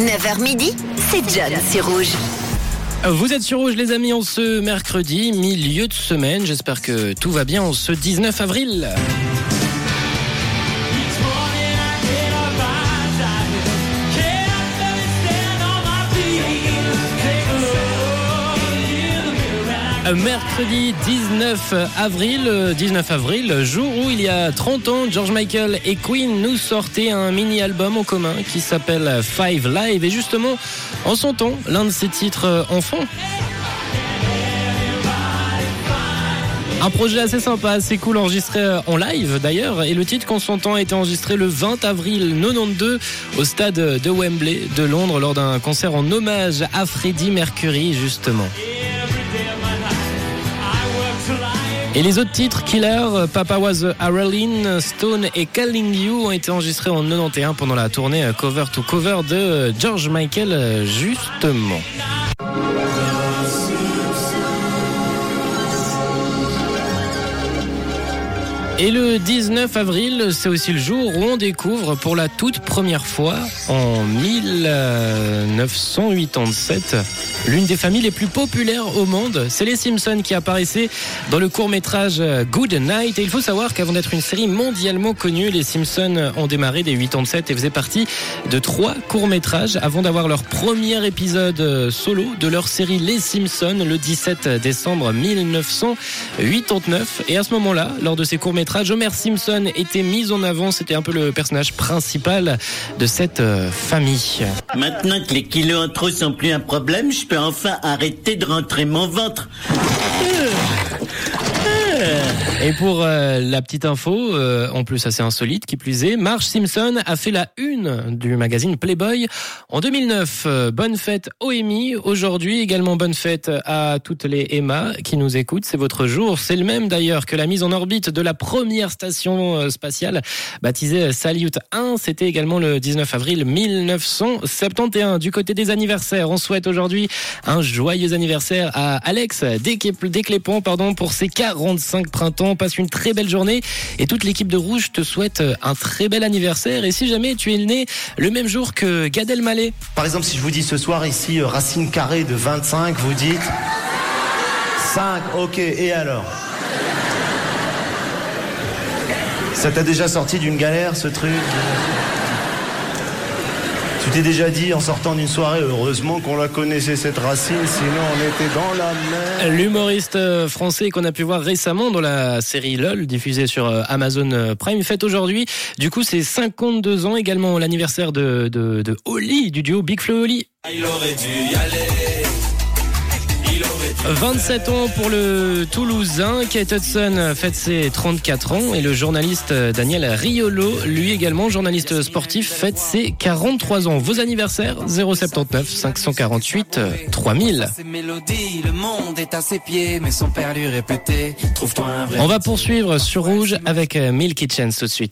9h midi, c'est John sur Rouge. Vous êtes sur Rouge les amis en ce mercredi, milieu de semaine. J'espère que tout va bien en ce 19 avril. Mercredi 19 avril, 19 avril, jour où il y a 30 ans, George Michael et Queen nous sortaient un mini-album en commun qui s'appelle Five Live. Et justement, en son temps, l'un de ses titres enfants. Un projet assez sympa, assez cool, enregistré en live d'ailleurs. Et le titre qu'on s'entend a été enregistré le 20 avril 92 au stade de Wembley de Londres lors d'un concert en hommage à Freddie Mercury justement. Et les autres titres, Killer, Papa Was Stone et Calling You ont été enregistrés en 91 pendant la tournée cover to cover de George Michael justement. Et le 19 avril, c'est aussi le jour où on découvre pour la toute première fois, en 1987, l'une des familles les plus populaires au monde. C'est les Simpsons qui apparaissaient dans le court métrage Good Night. Et il faut savoir qu'avant d'être une série mondialement connue, les Simpsons ont démarré dès 87 et faisaient partie de trois courts métrages avant d'avoir leur premier épisode solo de leur série Les Simpsons le 17 décembre 1989. Et à ce moment-là, lors de ces courts métrages, Homer Simpson était mis en avant. C'était un peu le personnage principal de cette euh, famille. Maintenant que les kilos en trop sont plus un problème, je peux enfin arrêter de rentrer mon ventre. Et pour euh, la petite info, euh, en plus assez insolite, qui plus est, Marge Simpson a fait la une du magazine Playboy en 2009. Euh, bonne fête OMI aujourd'hui, également bonne fête à toutes les Emma qui nous écoutent. C'est votre jour. C'est le même d'ailleurs que la mise en orbite de la première station spatiale baptisée Salyut 1. C'était également le 19 avril 1971. Du côté des anniversaires, on souhaite aujourd'hui un joyeux anniversaire à Alex Desclépons pardon, pour ses 45 printemps passe une très belle journée. Et toute l'équipe de Rouge te souhaite un très bel anniversaire. Et si jamais tu es né le même jour que Gad Elmaleh. Par exemple, si je vous dis ce soir ici euh, racine carrée de 25, vous dites 5, ok, et alors? Ça t'a déjà sorti d'une galère ce truc? Tu t'es déjà dit en sortant d'une soirée, heureusement qu'on la connaissait cette racine, sinon on était dans la mer. L'humoriste euh, français qu'on a pu voir récemment dans la série LOL, diffusée sur euh, Amazon euh, Prime, fête aujourd'hui. Du coup, c'est 52 ans, également l'anniversaire de, de, de Oli, du duo Big Flo Oli. Il aurait dû y aller. 27 ans pour le Toulousain. Kate Hudson fête ses 34 ans et le journaliste Daniel Riolo, lui également journaliste sportif, fête ses 43 ans. Vos anniversaires 079 548 3000. On va poursuivre sur Rouge avec Milk Kitchen tout de suite.